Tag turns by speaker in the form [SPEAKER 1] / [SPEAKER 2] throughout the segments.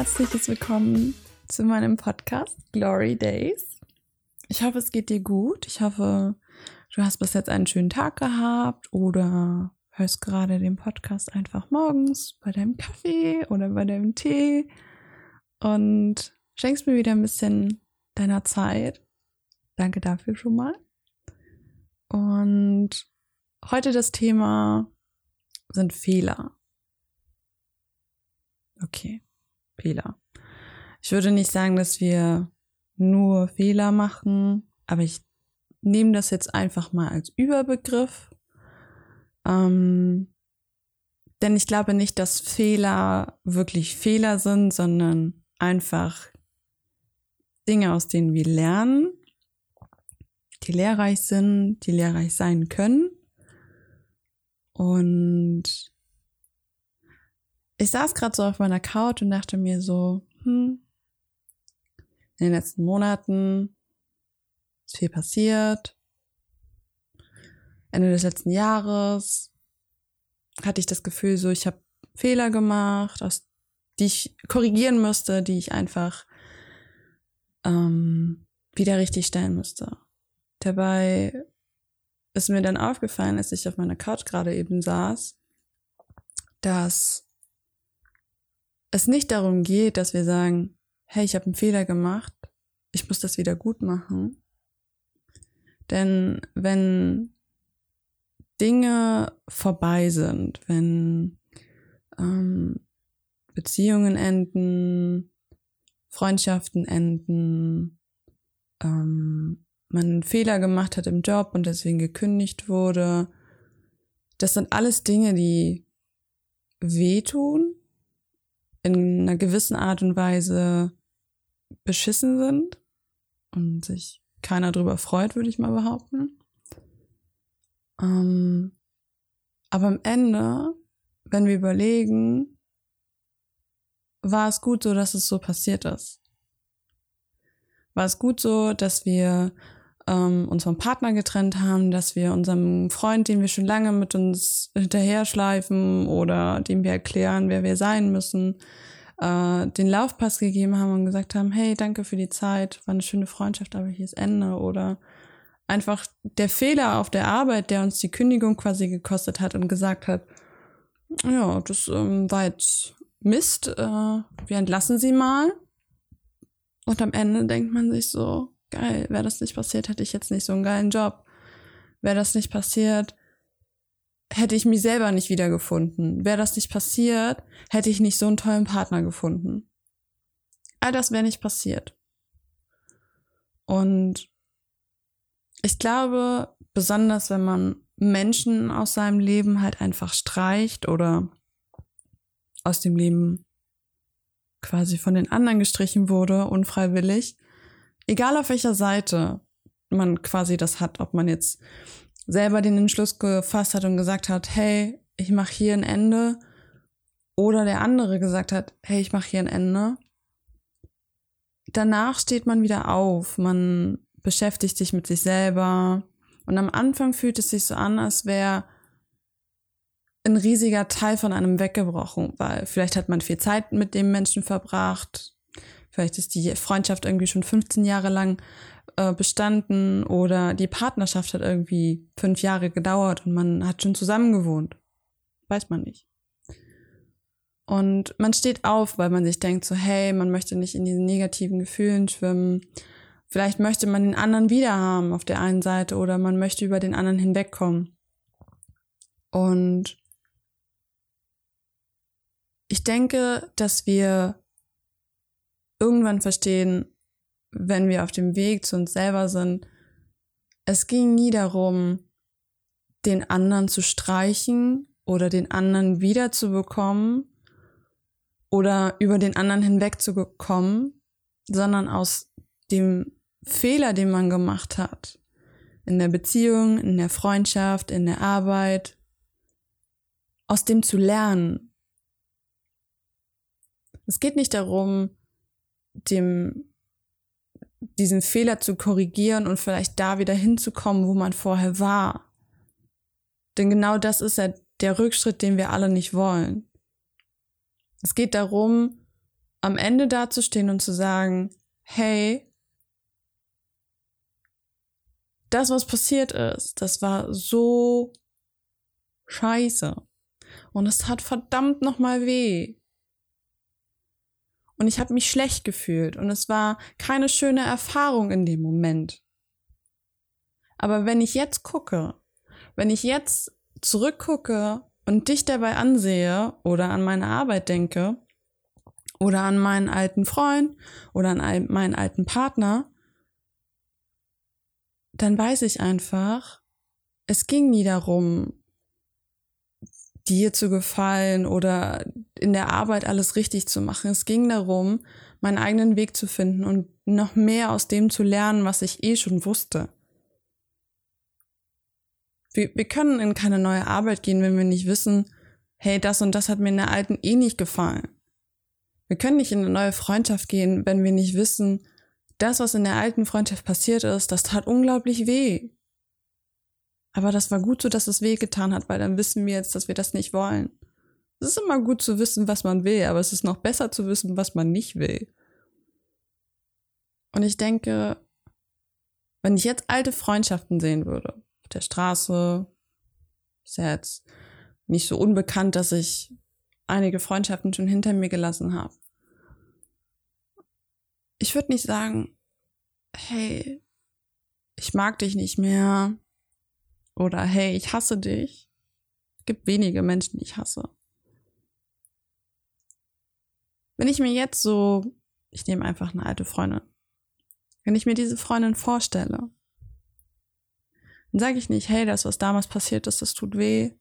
[SPEAKER 1] herzliches Willkommen zu meinem Podcast Glory Days. Ich hoffe, es geht dir gut. Ich hoffe, du hast bis jetzt einen schönen Tag gehabt oder hörst gerade den Podcast einfach morgens bei deinem Kaffee oder bei deinem Tee und schenkst mir wieder ein bisschen deiner Zeit. Danke dafür schon mal. Und heute das Thema sind Fehler. Okay, Fehler. Ich würde nicht sagen, dass wir nur Fehler machen, aber ich nehme das jetzt einfach mal als Überbegriff. Ähm, denn ich glaube nicht, dass Fehler wirklich Fehler sind, sondern einfach Dinge, aus denen wir lernen, die lehrreich sind, die lehrreich sein können. Und ich saß gerade so auf meiner Couch und dachte mir so, hm, in den letzten Monaten ist viel passiert. Ende des letzten Jahres hatte ich das Gefühl, so ich habe Fehler gemacht, aus die ich korrigieren müsste, die ich einfach ähm, wieder richtig stellen müsste. Dabei ist mir dann aufgefallen, als ich auf meiner Couch gerade eben saß, dass es nicht darum geht, dass wir sagen, hey, ich habe einen Fehler gemacht, ich muss das wieder gut machen. Denn wenn Dinge vorbei sind, wenn ähm, Beziehungen enden, Freundschaften enden, ähm, man einen Fehler gemacht hat im Job und deswegen gekündigt wurde. Das sind alles Dinge, die wehtun, in einer gewissen Art und Weise beschissen sind und sich keiner drüber freut, würde ich mal behaupten. Ähm, aber am Ende, wenn wir überlegen, war es gut so, dass es so passiert ist. War es gut so, dass wir ähm, uns vom Partner getrennt haben, dass wir unserem Freund, den wir schon lange mit uns hinterher schleifen oder dem wir erklären, wer wir sein müssen, äh, den Laufpass gegeben haben und gesagt haben, hey, danke für die Zeit, war eine schöne Freundschaft, aber hier ist Ende oder einfach der Fehler auf der Arbeit, der uns die Kündigung quasi gekostet hat und gesagt hat, ja, das ähm, war jetzt Mist, äh, wir entlassen sie mal. Und am Ende denkt man sich so, geil, wäre das nicht passiert, hätte ich jetzt nicht so einen geilen Job. Wäre das nicht passiert, hätte ich mich selber nicht wiedergefunden. Wäre das nicht passiert, hätte ich nicht so einen tollen Partner gefunden. All das wäre nicht passiert. Und ich glaube, besonders wenn man Menschen aus seinem Leben halt einfach streicht oder aus dem Leben quasi von den anderen gestrichen wurde, unfreiwillig, egal auf welcher Seite man quasi das hat, ob man jetzt selber den Entschluss gefasst hat und gesagt hat, hey, ich mache hier ein Ende, oder der andere gesagt hat, hey, ich mache hier ein Ende. Danach steht man wieder auf, man beschäftigt sich mit sich selber und am Anfang fühlt es sich so an, als wäre ein riesiger Teil von einem weggebrochen, weil vielleicht hat man viel Zeit mit dem Menschen verbracht, vielleicht ist die Freundschaft irgendwie schon 15 Jahre lang äh, bestanden oder die Partnerschaft hat irgendwie fünf Jahre gedauert und man hat schon zusammen gewohnt. Weiß man nicht. Und man steht auf, weil man sich denkt so, hey, man möchte nicht in diesen negativen Gefühlen schwimmen. Vielleicht möchte man den anderen wieder haben auf der einen Seite oder man möchte über den anderen hinwegkommen. Und ich denke, dass wir irgendwann verstehen, wenn wir auf dem Weg zu uns selber sind, es ging nie darum, den anderen zu streichen oder den anderen wiederzubekommen oder über den anderen hinwegzukommen, sondern aus dem Fehler, den man gemacht hat, in der Beziehung, in der Freundschaft, in der Arbeit, aus dem zu lernen. Es geht nicht darum, dem, diesen Fehler zu korrigieren und vielleicht da wieder hinzukommen, wo man vorher war. Denn genau das ist ja der Rückschritt, den wir alle nicht wollen. Es geht darum, am Ende dazustehen und zu sagen, hey, das, was passiert ist, das war so scheiße. Und es tat verdammt nochmal weh. Und ich habe mich schlecht gefühlt und es war keine schöne Erfahrung in dem Moment. Aber wenn ich jetzt gucke, wenn ich jetzt zurückgucke und dich dabei ansehe oder an meine Arbeit denke oder an meinen alten Freund oder an meinen alten Partner, dann weiß ich einfach, es ging nie darum, dir zu gefallen oder in der Arbeit alles richtig zu machen. Es ging darum, meinen eigenen Weg zu finden und noch mehr aus dem zu lernen, was ich eh schon wusste. Wir, wir können in keine neue Arbeit gehen, wenn wir nicht wissen, hey, das und das hat mir in der alten eh nicht gefallen. Wir können nicht in eine neue Freundschaft gehen, wenn wir nicht wissen, das, was in der alten Freundschaft passiert ist, das tat unglaublich weh. Aber das war gut so, dass es weh getan hat, weil dann wissen wir jetzt, dass wir das nicht wollen. Es ist immer gut zu wissen, was man will, aber es ist noch besser zu wissen, was man nicht will. Und ich denke, wenn ich jetzt alte Freundschaften sehen würde, auf der Straße, ist ja jetzt nicht so unbekannt, dass ich einige Freundschaften schon hinter mir gelassen habe. Ich würde nicht sagen, hey, ich mag dich nicht mehr, oder hey, ich hasse dich. Es gibt wenige Menschen, die ich hasse. Wenn ich mir jetzt so, ich nehme einfach eine alte Freundin, wenn ich mir diese Freundin vorstelle, dann sage ich nicht, hey, das, was damals passiert ist, das tut weh,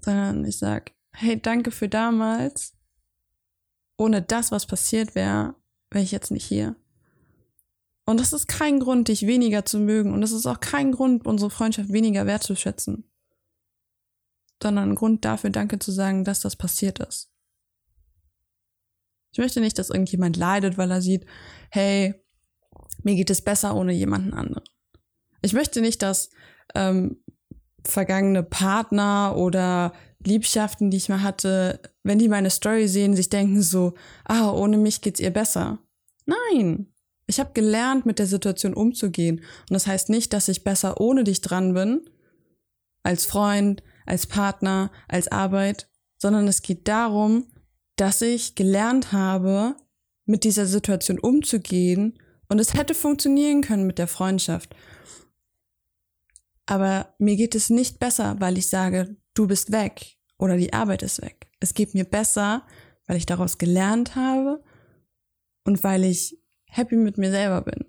[SPEAKER 1] sondern ich sage, hey, danke für damals. Ohne das, was passiert wäre, wäre ich jetzt nicht hier. Und das ist kein Grund, dich weniger zu mögen. Und das ist auch kein Grund, unsere Freundschaft weniger wertzuschätzen. Sondern ein Grund dafür, Danke zu sagen, dass das passiert ist. Ich möchte nicht, dass irgendjemand leidet, weil er sieht, hey, mir geht es besser ohne jemanden anderen. Ich möchte nicht, dass ähm, vergangene Partner oder Liebschaften, die ich mal hatte, wenn die meine Story sehen, sich denken so, ah, ohne mich geht's ihr besser. Nein, ich habe gelernt, mit der Situation umzugehen. Und das heißt nicht, dass ich besser ohne dich dran bin, als Freund, als Partner, als Arbeit, sondern es geht darum, dass ich gelernt habe, mit dieser Situation umzugehen und es hätte funktionieren können mit der Freundschaft. Aber mir geht es nicht besser, weil ich sage, du bist weg oder die Arbeit ist weg. Es geht mir besser, weil ich daraus gelernt habe und weil ich happy mit mir selber bin.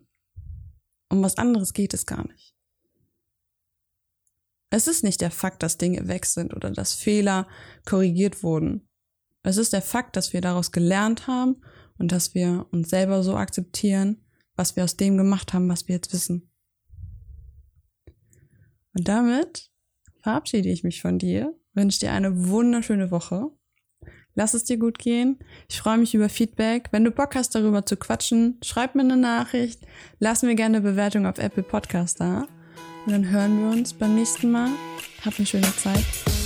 [SPEAKER 1] Um was anderes geht es gar nicht. Es ist nicht der Fakt, dass Dinge weg sind oder dass Fehler korrigiert wurden. Es ist der Fakt, dass wir daraus gelernt haben und dass wir uns selber so akzeptieren, was wir aus dem gemacht haben, was wir jetzt wissen. Und damit verabschiede ich mich von dir, wünsche dir eine wunderschöne Woche Lass es dir gut gehen. Ich freue mich über Feedback. Wenn du Bock hast, darüber zu quatschen, schreib mir eine Nachricht. Lass mir gerne eine Bewertung auf Apple Podcast da. Und dann hören wir uns beim nächsten Mal. Hab eine schöne Zeit.